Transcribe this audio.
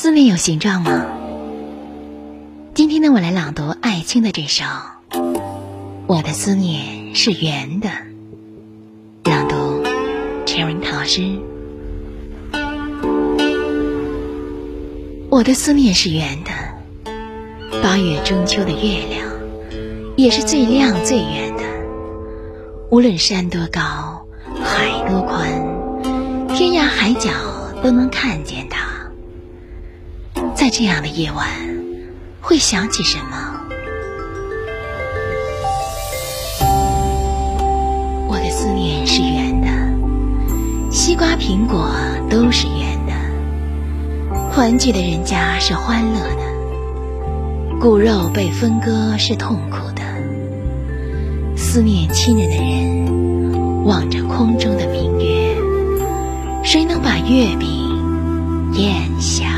思念有形状吗？今天呢，我来朗读艾青的这首《我的思念是圆的》，朗读 Cherry 老师。我的思念是圆的，八月中秋的月亮也是最亮最圆的。无论山多高，海多宽，天涯海角都能看见它。在这样的夜晚，会想起什么？我的思念是圆的，西瓜、苹果都是圆的。团聚的人家是欢乐的，骨肉被分割是痛苦的。思念亲人的人，望着空中的明月，谁能把月饼咽下？